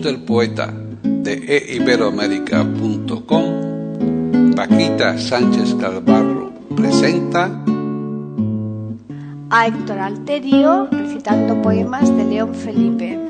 Del poeta de eiberoamérica.com, Paquita Sánchez Calvarro presenta a Héctor Alterio recitando poemas de León Felipe.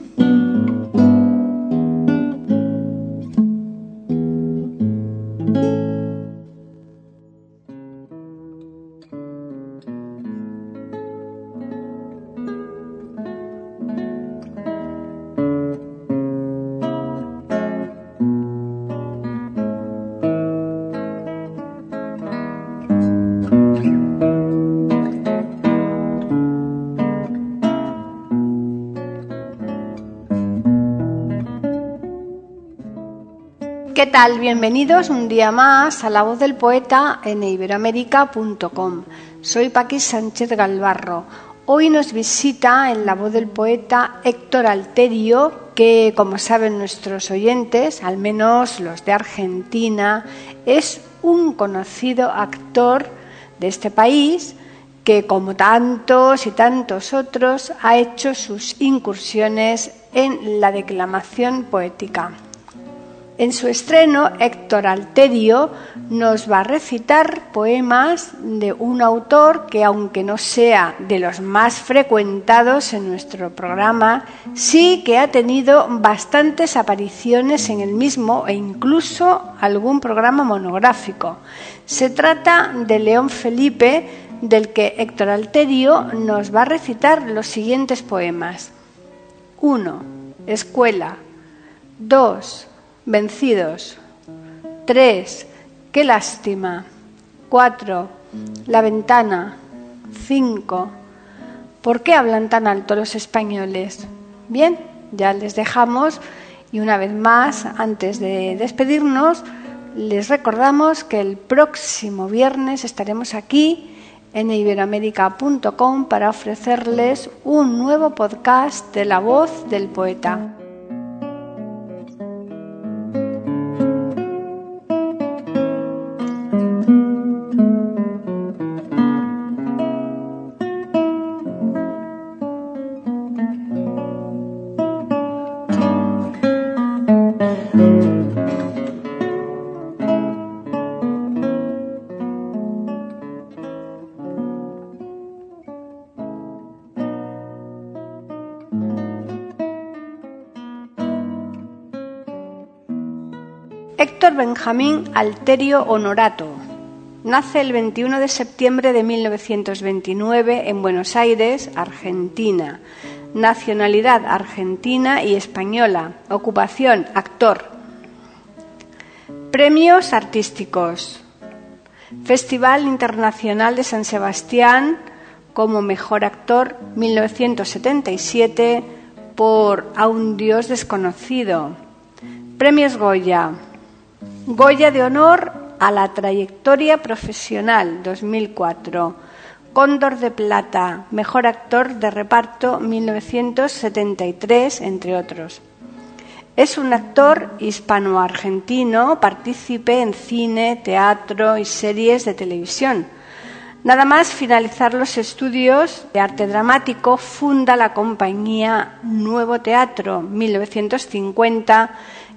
Tal? Bienvenidos un día más a La Voz del Poeta en iberoamérica.com. Soy Paqui Sánchez Galvarro. Hoy nos visita en La Voz del Poeta Héctor Alterio, que como saben nuestros oyentes, al menos los de Argentina, es un conocido actor de este país que como tantos y tantos otros ha hecho sus incursiones en la declamación poética. En su estreno, Héctor Alterio nos va a recitar poemas de un autor que, aunque no sea de los más frecuentados en nuestro programa, sí que ha tenido bastantes apariciones en el mismo e incluso algún programa monográfico. Se trata de León Felipe, del que Héctor Alterio nos va a recitar los siguientes poemas. 1. Escuela. 2 vencidos. 3. Qué lástima. 4. La ventana. 5. ¿Por qué hablan tan alto los españoles? Bien, ya les dejamos y una vez más, antes de despedirnos, les recordamos que el próximo viernes estaremos aquí en iberoamérica.com para ofrecerles un nuevo podcast de la voz del poeta. Benjamín Alterio Honorato. Nace el 21 de septiembre de 1929 en Buenos Aires, Argentina. Nacionalidad argentina y española. Ocupación actor. Premios artísticos. Festival Internacional de San Sebastián como Mejor Actor 1977 por A un Dios desconocido. Premios Goya. Goya de Honor a la Trayectoria Profesional 2004. Cóndor de Plata, Mejor Actor de Reparto 1973, entre otros. Es un actor hispano-argentino, partícipe en cine, teatro y series de televisión. Nada más finalizar los estudios de arte dramático, funda la compañía Nuevo Teatro 1950,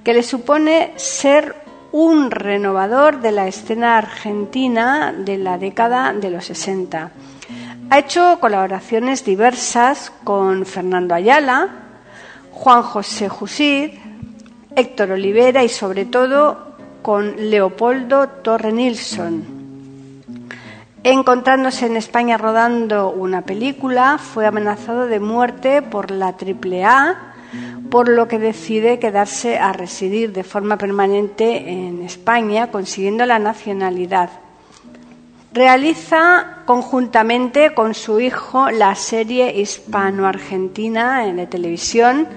que le supone ser un renovador de la escena argentina de la década de los 60. Ha hecho colaboraciones diversas con Fernando Ayala, Juan José Jusid, Héctor Olivera y sobre todo con Leopoldo Torre Nilsson. Encontrándose en España rodando una película, fue amenazado de muerte por la AAA por lo que decide quedarse a residir de forma permanente en España, consiguiendo la nacionalidad. Realiza conjuntamente con su hijo la serie hispano-argentina en la televisión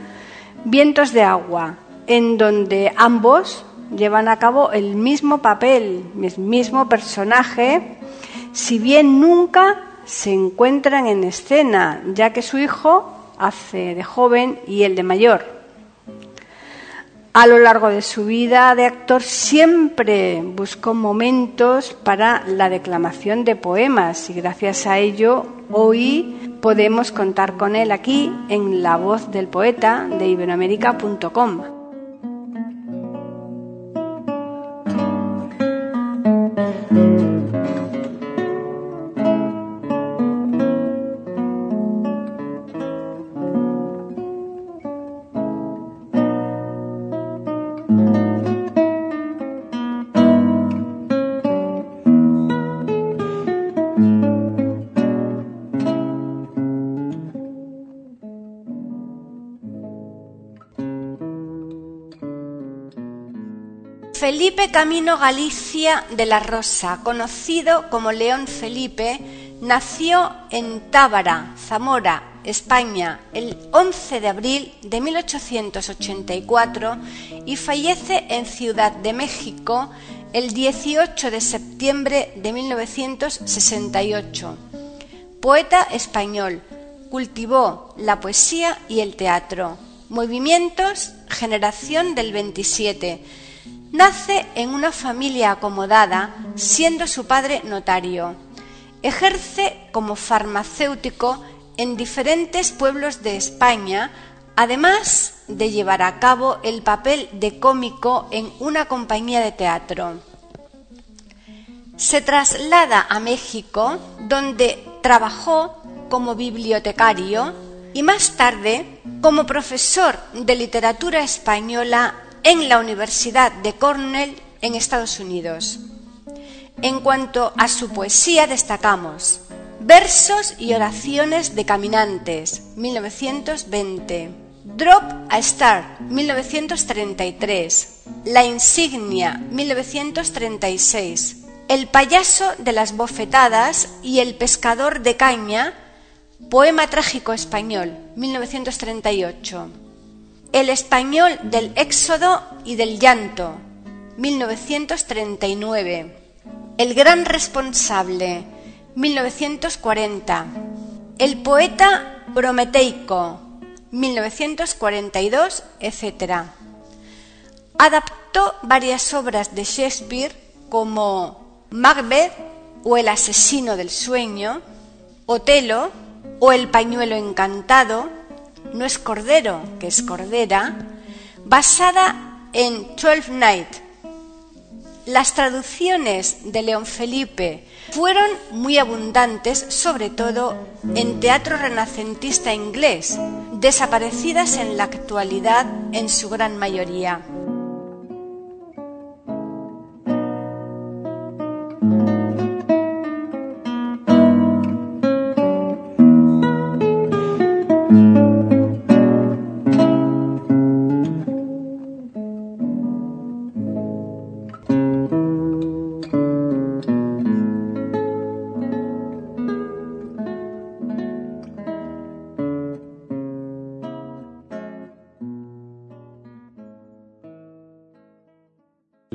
Vientos de Agua, en donde ambos llevan a cabo el mismo papel, el mismo personaje, si bien nunca se encuentran en escena, ya que su hijo hace de joven y el de mayor. A lo largo de su vida de actor siempre buscó momentos para la declamación de poemas y gracias a ello hoy podemos contar con él aquí en La voz del poeta de iberoamérica.com. Felipe Camino Galicia de la Rosa, conocido como León Felipe, nació en Tábara, Zamora, España, el 11 de abril de 1884 y fallece en Ciudad de México el 18 de septiembre de 1968. Poeta español, cultivó la poesía y el teatro. Movimientos, generación del 27 Nace en una familia acomodada, siendo su padre notario. Ejerce como farmacéutico en diferentes pueblos de España, además de llevar a cabo el papel de cómico en una compañía de teatro. Se traslada a México, donde trabajó como bibliotecario y más tarde como profesor de literatura española en la Universidad de Cornell en Estados Unidos. En cuanto a su poesía destacamos Versos y oraciones de caminantes, 1920. Drop a Star, 1933. La insignia, 1936. El payaso de las bofetadas y el pescador de caña, poema trágico español, 1938. El español del éxodo y del llanto, 1939. El gran responsable, 1940. El poeta prometeico, 1942, etc. Adaptó varias obras de Shakespeare como Macbeth o El asesino del sueño, Otelo o El pañuelo encantado, no es cordero, que es cordera, basada en Twelfth Night. Las traducciones de León Felipe fueron muy abundantes, sobre todo en teatro renacentista inglés, desaparecidas en la actualidad en su gran mayoría.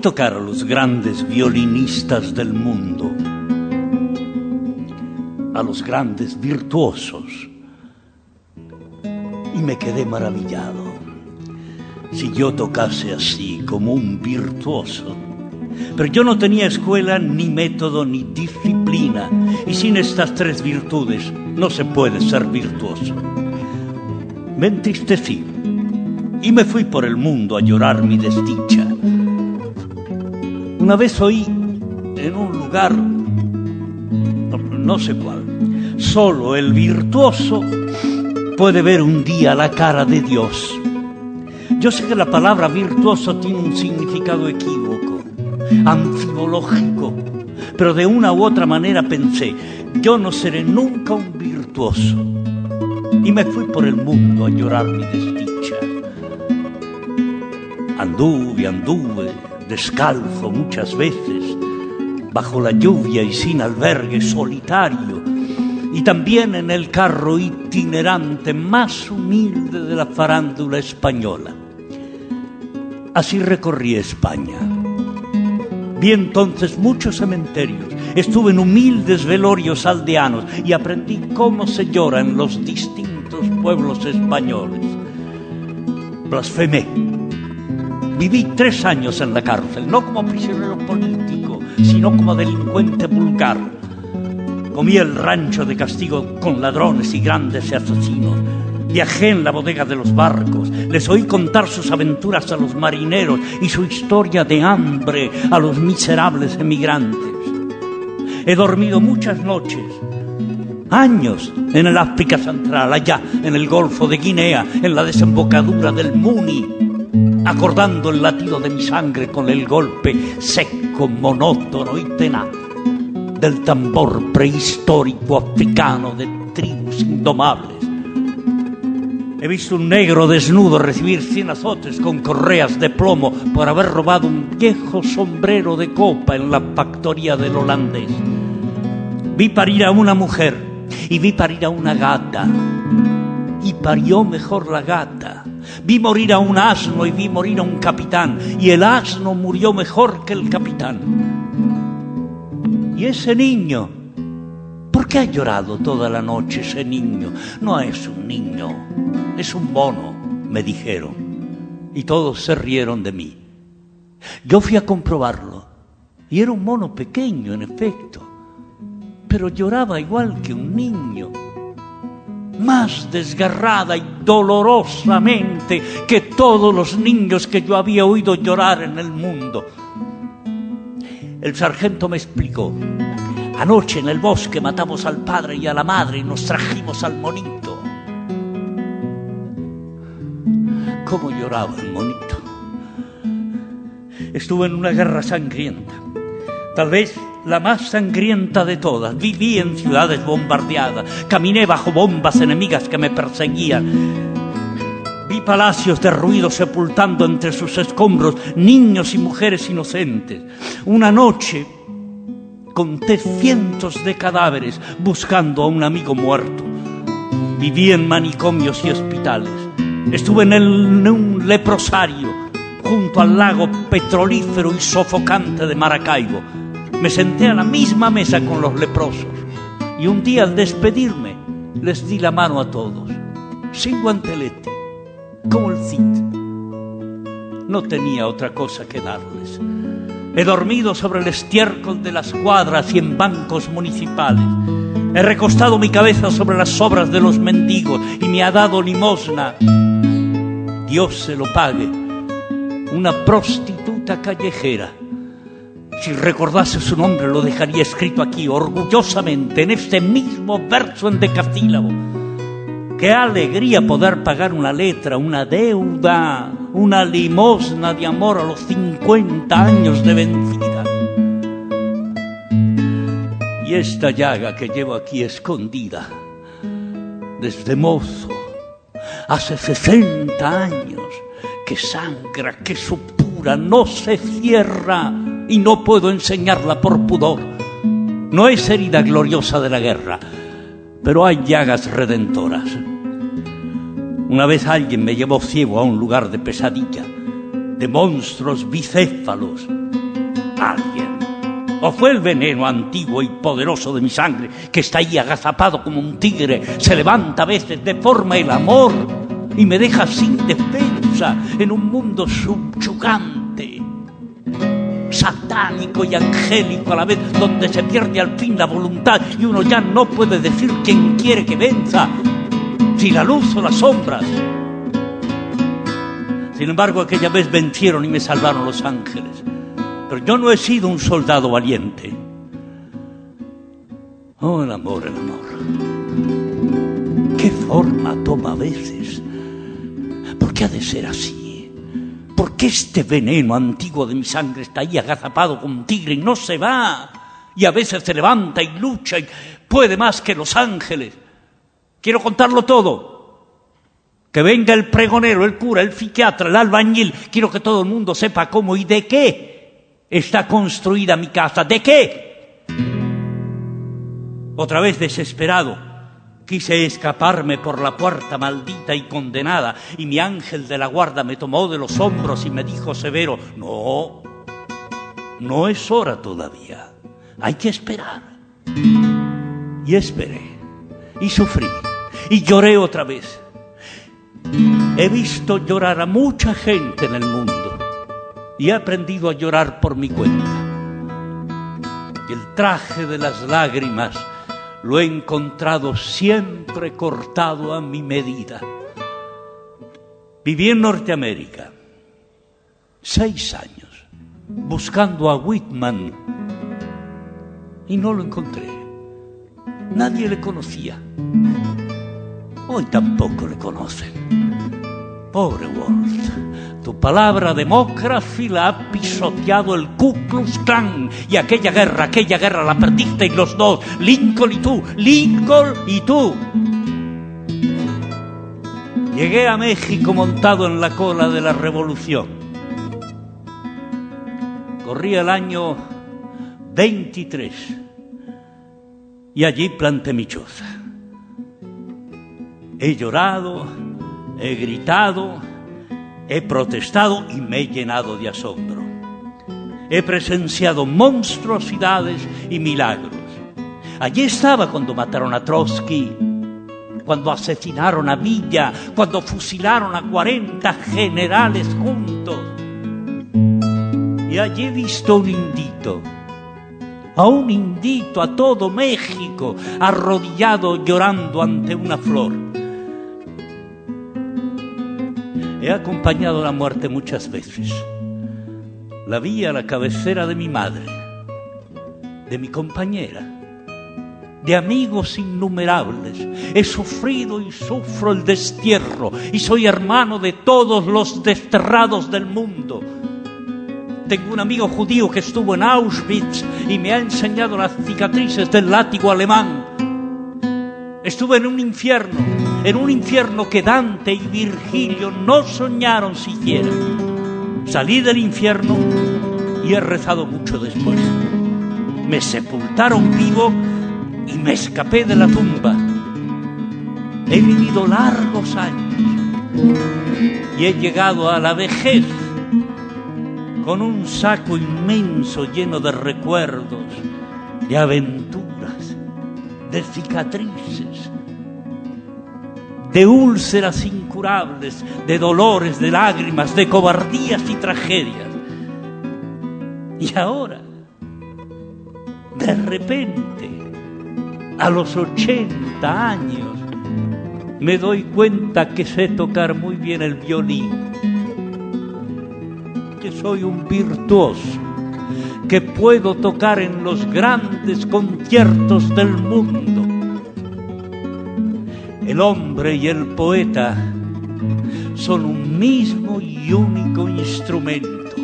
Hoy tocaron los grandes violinistas del mundo, a los grandes virtuosos, y me quedé maravillado. Si yo tocase así como un virtuoso, pero yo no tenía escuela, ni método, ni disciplina disciplina. Y sin estas tres virtudes no se puede ser virtuoso. Me entristecí y me fui por el mundo a llorar mi desdicha. Una vez oí en un lugar, no sé cuál, solo el virtuoso puede ver un día la cara de Dios. Yo sé que la palabra virtuoso tiene un significado equívoco, anfibológico, pero de una u otra manera pensé, yo no seré nunca un virtuoso. Y me fui por el mundo a llorar mi desdicha. Anduve, anduve, descalzo muchas veces, bajo la lluvia y sin albergue, solitario, y también en el carro itinerante más humilde de la farándula española. Así recorrí España. Vi entonces muchos cementerios, estuve en humildes velorios aldeanos y aprendí cómo se llora en los distintos pueblos españoles. Blasfemé. Viví tres años en la cárcel, no como prisionero político, sino como delincuente vulgar. Comí el rancho de castigo con ladrones y grandes asesinos. Viajé en la bodega de los barcos, les oí contar sus aventuras a los marineros y su historia de hambre a los miserables emigrantes. He dormido muchas noches, años, en el África Central, allá en el Golfo de Guinea, en la desembocadura del Muni, acordando el latido de mi sangre con el golpe seco, monótono y tenaz del tambor prehistórico africano de tribus indomables. He visto un negro desnudo recibir cien azotes con correas de plomo por haber robado un viejo sombrero de copa en la factoría del holandés. Vi parir a una mujer y vi parir a una gata. Y parió mejor la gata. Vi morir a un asno y vi morir a un capitán. Y el asno murió mejor que el capitán. Y ese niño, ¿por qué ha llorado toda la noche ese niño? No es un niño, es un mono, me dijeron. Y todos se rieron de mí. Yo fui a comprobarlo. Y era un mono pequeño, en efecto. Pero lloraba igual que un niño. Más desgarrada y dolorosamente que todos los niños que yo había oído llorar en el mundo. El sargento me explicó. Anoche en el bosque matamos al padre y a la madre y nos trajimos al monito. ¿Cómo lloraba el monito? Estuve en una guerra sangrienta, tal vez la más sangrienta de todas. Viví en ciudades bombardeadas, caminé bajo bombas enemigas que me perseguían. Vi palacios derruidos sepultando entre sus escombros niños y mujeres inocentes. Una noche conté cientos de cadáveres buscando a un amigo muerto. Viví en manicomios y hospitales. Estuve en, el, en un leprosario junto al lago petrolífero y sofocante de Maracaibo. Me senté a la misma mesa con los leprosos y un día al despedirme les di la mano a todos, sin guantelete, como el Cid. No tenía otra cosa que darles. He dormido sobre el estiércol de las cuadras y en bancos municipales. He recostado mi cabeza sobre las sobras de los mendigos y me ha dado limosna. Dios se lo pague. Una prostituta callejera. Si recordase su nombre lo dejaría escrito aquí orgullosamente en este mismo verso en decasílabo. Qué alegría poder pagar una letra, una deuda, una limosna de amor a los 50 años de vencida. Y esta llaga que llevo aquí escondida, desde mozo, hace 60 años, que sangra, que supura, no se cierra y no puedo enseñarla por pudor. No es herida gloriosa de la guerra, pero hay llagas redentoras. Una vez alguien me llevó ciego a un lugar de pesadilla, de monstruos bicéfalos. Alguien. O fue el veneno antiguo y poderoso de mi sangre, que está ahí agazapado como un tigre, se levanta a veces, deforma el amor y me deja sin defensa en un mundo subyugante satánico y angélico a la vez, donde se pierde al fin la voluntad y uno ya no puede decir quién quiere que venza, si la luz o las sombras. Sin embargo, aquella vez vencieron y me salvaron los ángeles. Pero yo no he sido un soldado valiente. Oh, el amor, el amor. ¿Qué forma toma a veces? ¿Por qué ha de ser así? ¿Por qué este veneno antiguo de mi sangre está ahí agazapado con tigre y no se va? Y a veces se levanta y lucha y puede más que los ángeles. Quiero contarlo todo. Que venga el pregonero, el cura, el psiquiatra, el albañil. Quiero que todo el mundo sepa cómo y de qué está construida mi casa. ¿De qué? Otra vez desesperado, quise escaparme por la puerta maldita y condenada, y mi ángel de la guarda me tomó de los hombros y me dijo severo, no, no es hora todavía, hay que esperar. Y esperé, y sufrí, y lloré otra vez He visto llorar a mucha gente en el mundo y he aprendido a llorar por mi cuenta. El traje de las lágrimas lo he encontrado siempre cortado a mi medida. Viví en Norteamérica seis años buscando a Whitman y no lo encontré. Nadie le conocía. Hoy tampoco le conocen. Pobre Walt, tu palabra demócrata la ha pisoteado el Ku Klux Klan y aquella guerra, aquella guerra la perdisteis los dos, Lincoln y tú, Lincoln y tú. Llegué a México montado en la cola de la revolución. Corría el año 23 y allí planté mi choza. He llorado, he gritado, he protestado y me he llenado de asombro. He presenciado monstruosidades y milagros. Allí estaba cuando mataron a Trotsky, cuando asesinaron a Villa, cuando fusilaron a 40 generales juntos. Y allí he visto un indito, a un indito, a todo México, arrodillado llorando ante una flor. He acompañado la muerte muchas veces. La vi a la cabecera de mi madre, de mi compañera, de amigos innumerables. He sufrido y sufro el destierro y soy hermano de todos los desterrados del mundo. Tengo un amigo judío que estuvo en Auschwitz y me ha enseñado las cicatrices del látigo alemán. Estuve en un infierno en un infierno que Dante y Virgilio no soñaron siquiera. Salí del infierno y he rezado mucho después. Me sepultaron vivo y me escapé de la tumba. He vivido largos años y he llegado a la vejez con un saco inmenso lleno de recuerdos, de aventuras, de cicatrices, de úlceras incurables, de dolores, de lágrimas, de cobardías y tragedias. Y ahora, de repente, a los 80 años, me doy cuenta que sé tocar muy bien el violín, que soy un virtuoso, que puedo tocar en los grandes conciertos del mundo el hombre y el poeta son un mismo y único instrumento.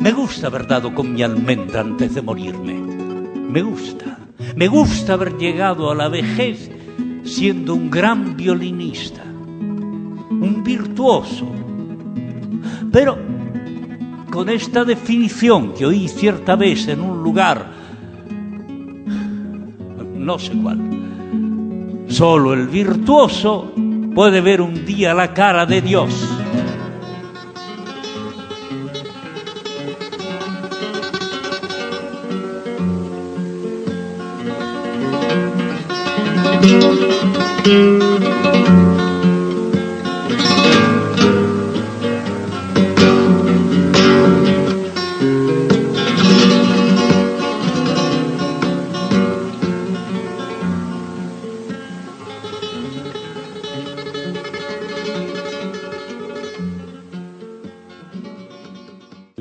Me gusta haber dado con mi almendra antes de morirme. Me gusta. Me gusta haber llegado a la vejez siendo un gran violinista, un virtuoso. Pero con esta definición que oí cierta vez en un lugar, no sé cuál, Solo el virtuoso puede ver un día la cara de Dios.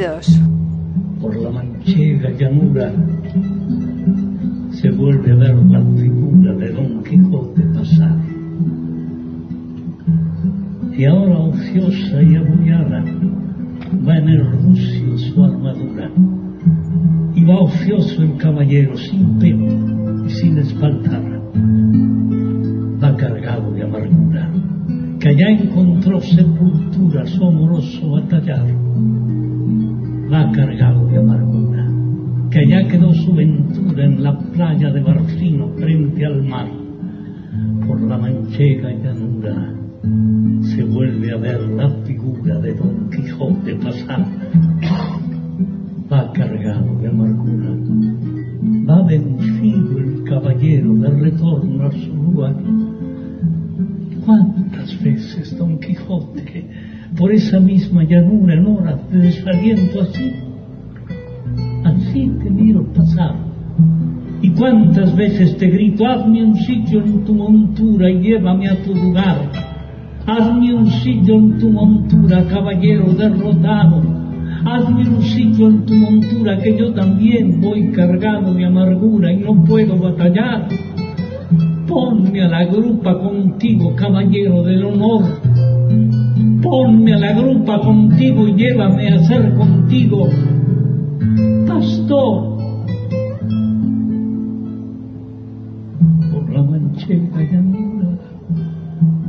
Vencidos. Cargado de amargura, que allá quedó su ventura en la playa de Barcino frente al mar. Por la manchega llanura se vuelve a ver la figura de Don Quijote pasar. Va cargado de amargura, va vencido el caballero de retorno a su lugar. ¿Cuántas veces Don Quijote esa misma llanura en horas de desaliento así, así te miro pasar. Y cuántas veces te grito, hazme un sitio en tu montura y llévame a tu lugar. Hazme un sitio en tu montura, caballero derrotado. Hazme un sitio en tu montura que yo también voy cargado de amargura y no puedo batallar. Ponme a la grupa contigo, caballero del honor ponme a la grupa contigo y llévame a ser contigo pastor. Por la manchega llanura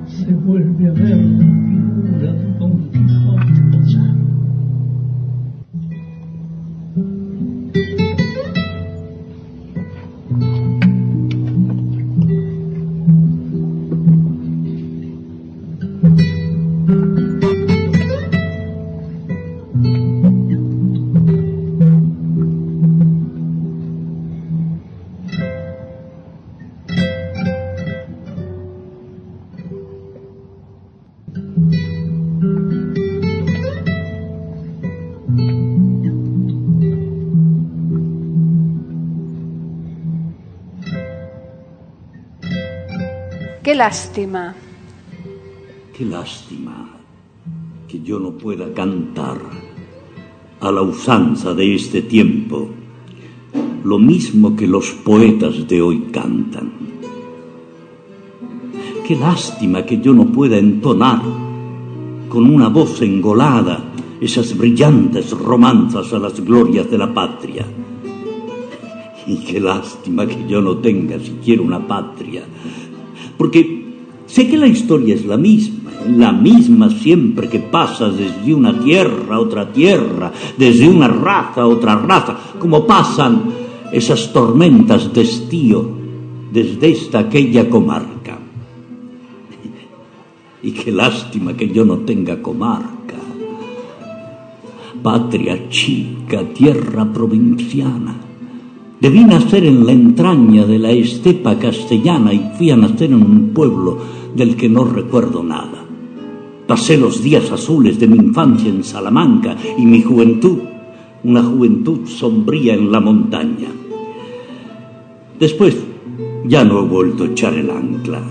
se vuelve a ver la figura lástima. Qué lástima que yo no pueda cantar a la usanza de este tiempo lo mismo que los poetas de hoy cantan. Qué lástima que yo no pueda entonar con una voz engolada esas brillantes romanzas a las glorias de la patria. Y qué lástima que yo no tenga siquiera una patria, porque sé que la historia es la misma, la misma siempre que pasas desde una tierra a otra tierra, desde una raza a otra raza, como pasan esas tormentas de estío desde esta aquella comarca. Y qué lástima que yo no tenga comarca. Patria chica, tierra provinciana. Debí nacer en la entraña de la estepa castellana y fui a nacer en un pueblo del que no recuerdo nada. Pasé los días azules de mi infancia en Salamanca y mi juventud, una juventud sombría en la montaña. Después ya no he vuelto a echar el ancla.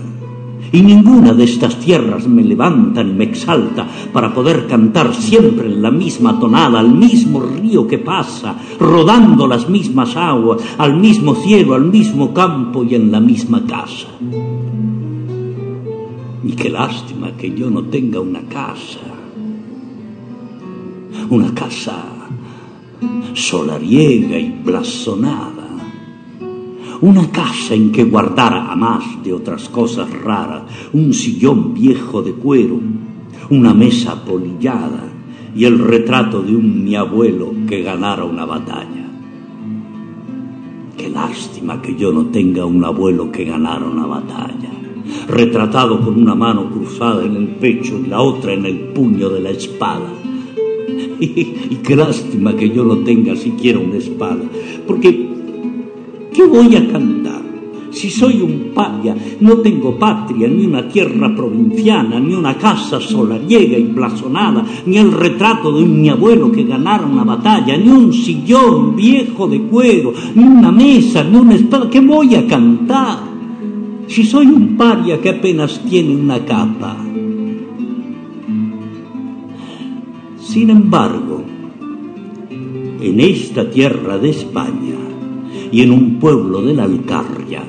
Y ninguna de estas tierras me levanta ni me exalta para poder cantar siempre en la misma tonada, al mismo río que pasa, rodando las mismas aguas, al mismo cielo, al mismo campo y en la misma casa. Y qué lástima que yo no tenga una casa. Una casa solariega y blasonada una casa en que guardara, a más de otras cosas raras, un sillón viejo de cuero, una mesa polillada y el retrato de un mi abuelo que ganara una batalla. Qué lástima que yo no tenga un abuelo que ganara una batalla, retratado con una mano cruzada en el pecho y la otra en el puño de la espada. Y, qué lástima que yo no tenga siquiera una espada, porque ¿qué voy a cantar? Si soy un paya, no tengo patria, ni una tierra provinciana, ni una casa solariega y blasonada, ni el retrato de un mi abuelo que ganara una batalla, ni un sillón viejo de cuero, ni una mesa, ni una espada. ¿Qué voy a cantar? Si soy un paria que apenas tiene una capa. Sin embargo, en esta tierra de España y en un pueblo de la Alcarria,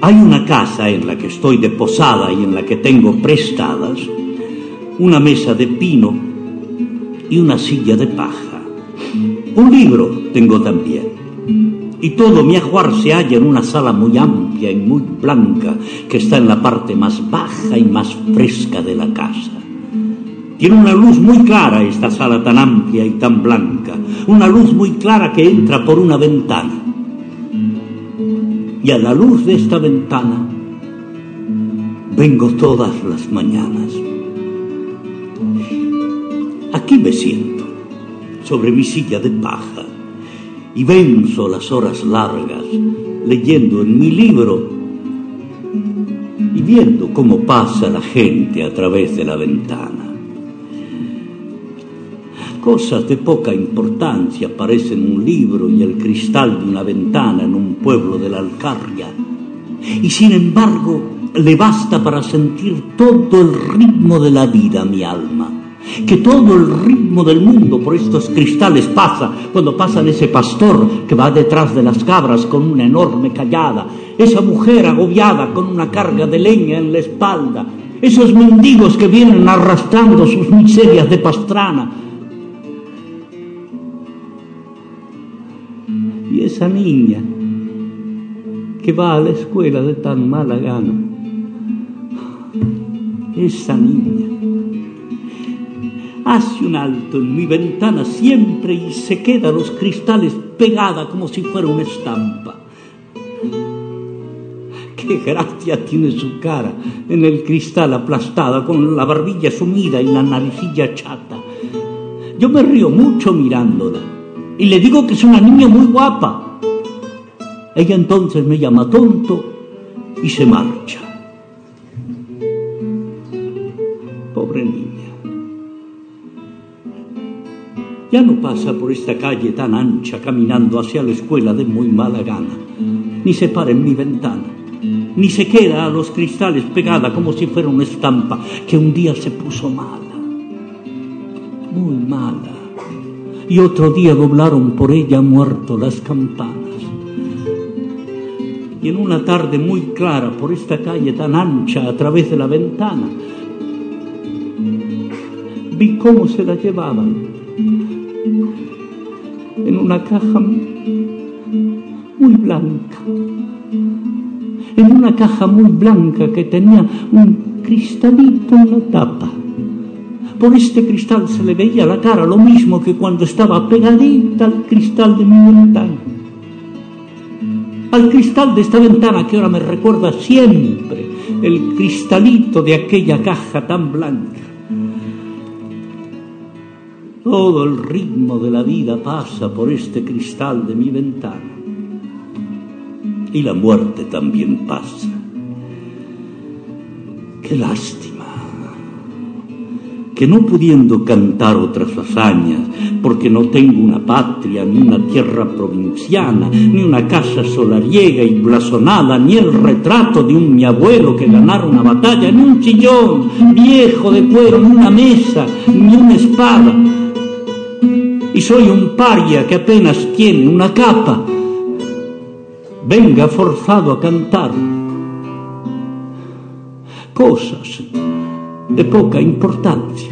hay una casa en la que estoy de posada y en la que tengo prestadas una mesa de pino y una silla de paja. Un libro tengo también. Y todo mi ajuar se halla en una sala muy amplia y muy blanca que está en la parte más baja y más fresca de la casa. Tiene una luz muy clara esta sala tan amplia y tan blanca, una luz muy clara que entra por una ventana y a la luz de esta ventana vengo todas las mañanas. Aquí me siento, sobre mi silla de paja, y venzo las horas largas leyendo en mi libro y viendo cómo pasa la gente a través de la ventana. Cosas de poca importancia parecen un libro y el cristal de una ventana en un pueblo de la Alcarria. Y sin embargo, le basta para sentir todo el ritmo de la vida mi alma. Que todo el ritmo del mundo por estos cristales pasa cuando pasa ese pastor que va detrás de las cabras con una enorme callada, esa mujer agobiada con una carga de leña en la espalda, esos mendigos que vienen arrastrando sus miserias de pastrana, esa niña que va a la escuela de tan mala gana. Esa niña hace un alto en mi ventana siempre y se queda los cristales pegada como si fuera una estampa. Qué gracia tiene su cara en el cristal aplastada, con la barbilla sumida y la naricilla chata. Yo me río mucho mirándola y le digo que es una niña muy guapa. Ella entonces me llama tonto y se marcha. Pobre niña. Ya no pasa por esta calle tan ancha caminando hacia la escuela de muy mala gana, ni se para en mi ventana, ni se queda a los cristales pegada como si fuera una estampa que un día se puso mala, y otro día doblaron por ella muerto las campanas. Y en una tarde muy clara, por esta calle tan ancha, a través de la ventana, vi cómo se la llevaban en una caja muy blanca, en una caja muy blanca que tenía un cristalito en la tapa por este cristal se le veía la cara lo mismo que cuando estaba pegadita al cristal de mi ventana. Al cristal de esta ventana que ahora me recuerda siempre el cristalito de aquella caja tan blanca. Todo el ritmo de la vida pasa por este cristal de mi ventana. Y la muerte también pasa. Qué lástima que no pudiendo cantar otras hazañas, porque no tengo una patria, ni una tierra provinciana, ni una casa solariega y blasonada, ni el retrato de un mi abuelo que ganara una batalla, ni un chillón viejo de cuero, ni una mesa, ni una espada. Y soy un paria que apenas tiene una capa. Venga forzado a cantar cosas de poca importancia.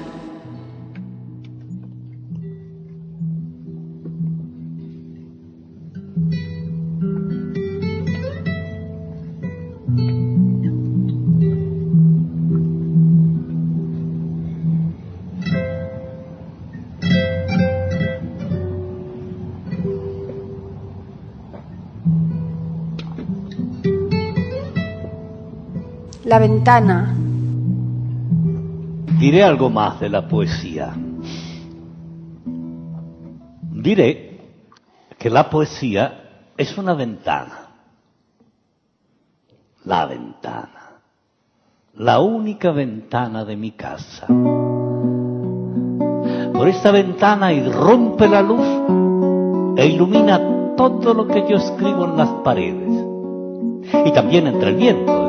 ventana. Diré algo más de la poesía. Diré que la poesía es una ventana. La ventana. La única ventana de mi casa. Por esta ventana irrumpe la luz e ilumina todo lo que yo escribo en las paredes. Y también entra el viento.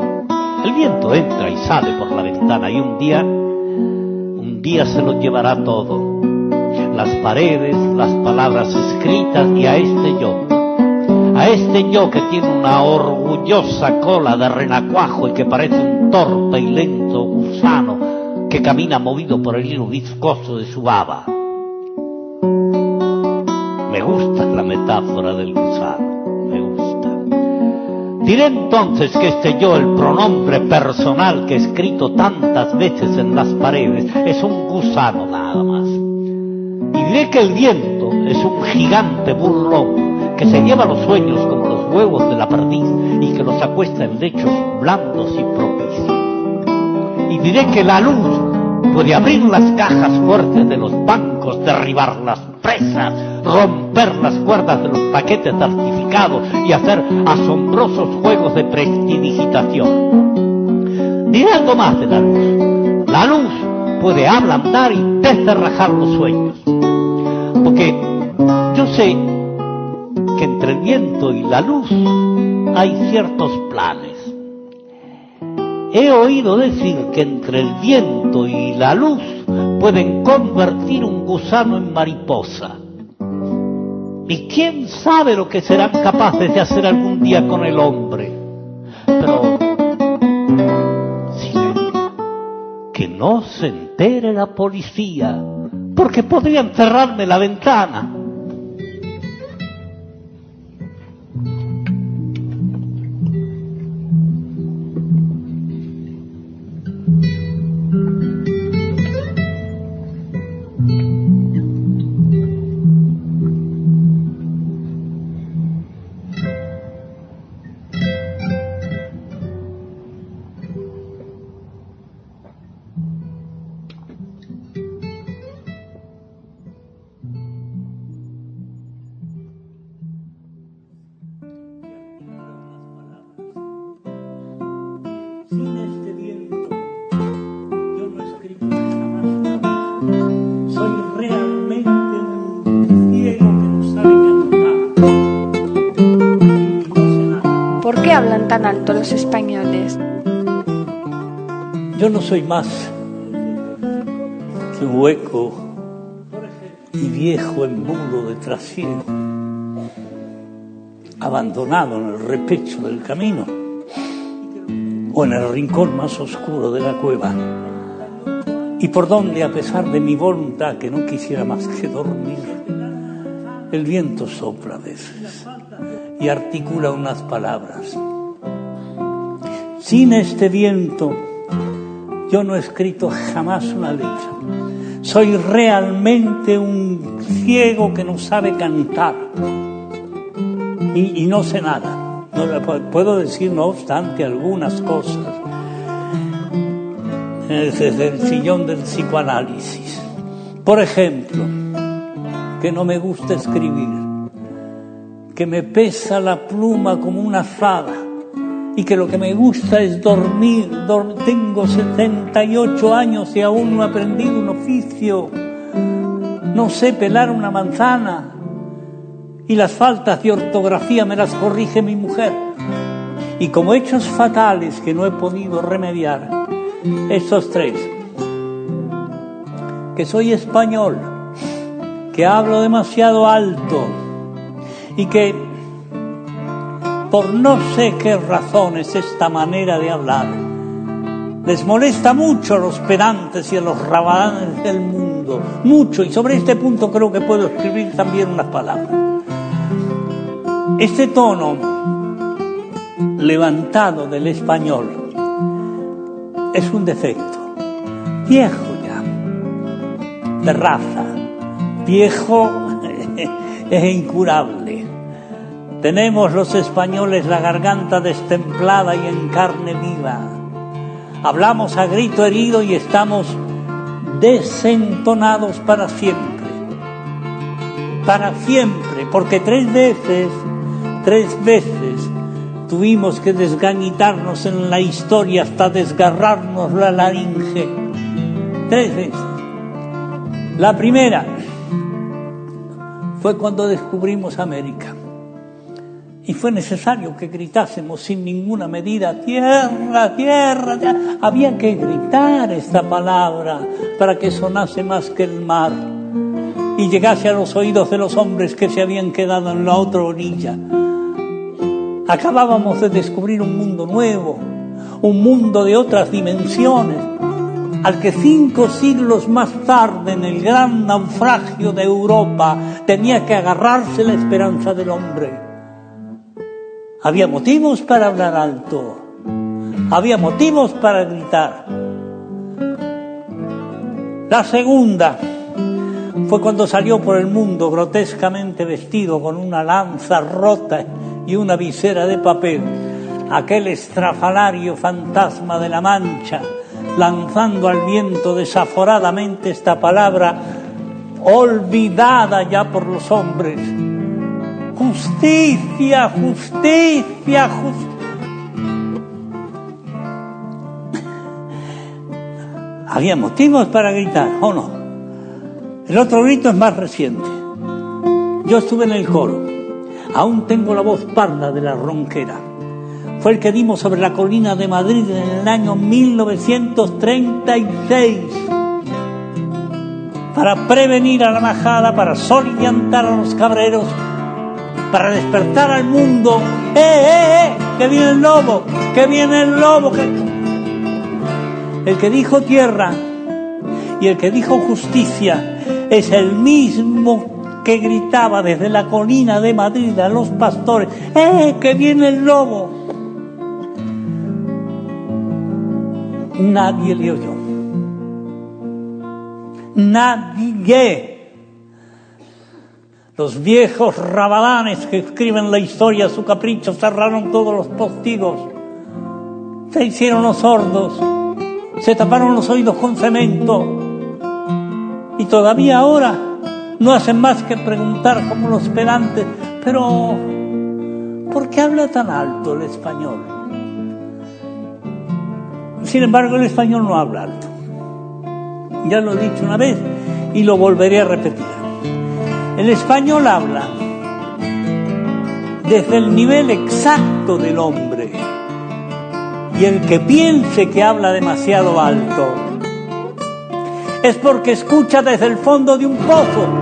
El viento entra y sale por la ventana y un día, un día se lo llevará todo. Las paredes, las palabras escritas y a este yo. A este yo que tiene una orgullosa cola de renacuajo y que parece un torpe y lento gusano que camina movido por el hilo viscoso de su baba. Me gusta la metáfora del gusano. Diré entonces que este yo, el pronombre personal que he escrito tantas veces en las paredes, es un gusano nada más. Y diré que el viento es un gigante burlón que se lleva los sueños como los huevos de la perdiz y que los acuesta en lechos blandos y propicios. Y diré que la luz puede abrir las cajas fuertes de los bancos, derribar las presas, romper las cuerdas de los paquetes y hacer asombrosos juegos de prestidigitación. Diré algo más de la luz. La luz puede ablandar y descerrajar los sueños. Porque yo sé que entre el viento y la luz hay ciertos planes. He oído decir que entre el viento y la luz pueden convertir un gusano en mariposa. Y quién sabe lo que serán capaces de hacer algún día con el hombre. Pero que no se entere la policía, porque podrían cerrarme la ventana. Yo no soy más que un hueco y viejo embudo de trasiego, abandonado en el repecho del camino o en el rincón más oscuro de la cueva, y por donde, a pesar de mi voluntad que no quisiera más que dormir, el viento sopla a veces y articula unas palabras. Sin este viento, yo no he escrito jamás una letra. Soy realmente un ciego que no sabe cantar. Y, no sé nada. Puedo decir, no obstante, algunas cosas desde el sillón del psicoanálisis. Por ejemplo, que no me gusta escribir, que me pesa la pluma como una azada y que lo que me gusta es dormir. Dor- tengo 78 años y aún no he aprendido un oficio. No sé pelar una manzana y las faltas de ortografía me las corrige mi mujer. Y como hechos fatales que no he podido remediar, estos tres, que soy español, que hablo demasiado alto, y que por no sé qué razones esta manera de hablar les molesta mucho a los pedantes y a los rabadanes del mundo, mucho, y sobre este punto creo que puedo escribir también unas palabras. Este tono levantado del español es un defecto, viejo ya, de raza, viejo es incurable. Tenemos los españoles la garganta destemplada y en carne viva. Hablamos a grito herido y estamos desentonados para siempre. Para siempre, porque tres veces, tres veces tuvimos que desgañitarnos en la historia hasta desgarrarnos la laringe. Tres veces. La primera fue cuando descubrimos América. Y fue necesario que gritásemos sin ninguna medida, tierra, tierra, tierra. Había que gritar esta palabra para que sonase más que el mar y llegase a los oídos de los hombres que se habían quedado en la otra orilla. Acabábamos de descubrir un mundo nuevo, un mundo de otras dimensiones, al que cinco siglos más tarde, en el gran naufragio de Europa, tenía que agarrarse la esperanza del hombre. Había motivos para hablar alto, había motivos para gritar. La segunda fue cuando salió por el mundo grotescamente vestido con una lanza rota y una visera de papel, aquel estrafalario fantasma de la mancha, lanzando al viento desaforadamente esta palabra olvidada ya por los hombres. Justicia, justicia, justicia. Había motivos para gritar, ¿o no? El otro grito es más reciente. Yo estuve en el coro. Aún tengo la voz parda de la ronquera. Fue el que dimos sobre la colina de Madrid en el año 1936 para prevenir a la majada, para soliviantar a los cabreros, para despertar al mundo. ¡Eh, eh, eh! ¡Que viene el lobo! ¡Que viene el lobo! El que dijo tierra y el que dijo justicia es el mismo que gritaba desde la colina de Madrid a los pastores, ¡eh, que viene el lobo! Nadie le oyó. Nadie. Los viejos rabadanes que escriben la historia a su capricho cerraron todos los postigos. Se hicieron los sordos. Se taparon los oídos con cemento. Y todavía ahora no hacen más que preguntar como los pedantes, pero ¿por qué habla tan alto el español? Sin embargo, el español no habla alto. Ya lo he dicho una vez y lo volveré a repetir. El español habla desde el nivel exacto del hombre. Y el que piense que habla demasiado alto es porque escucha desde el fondo de un pozo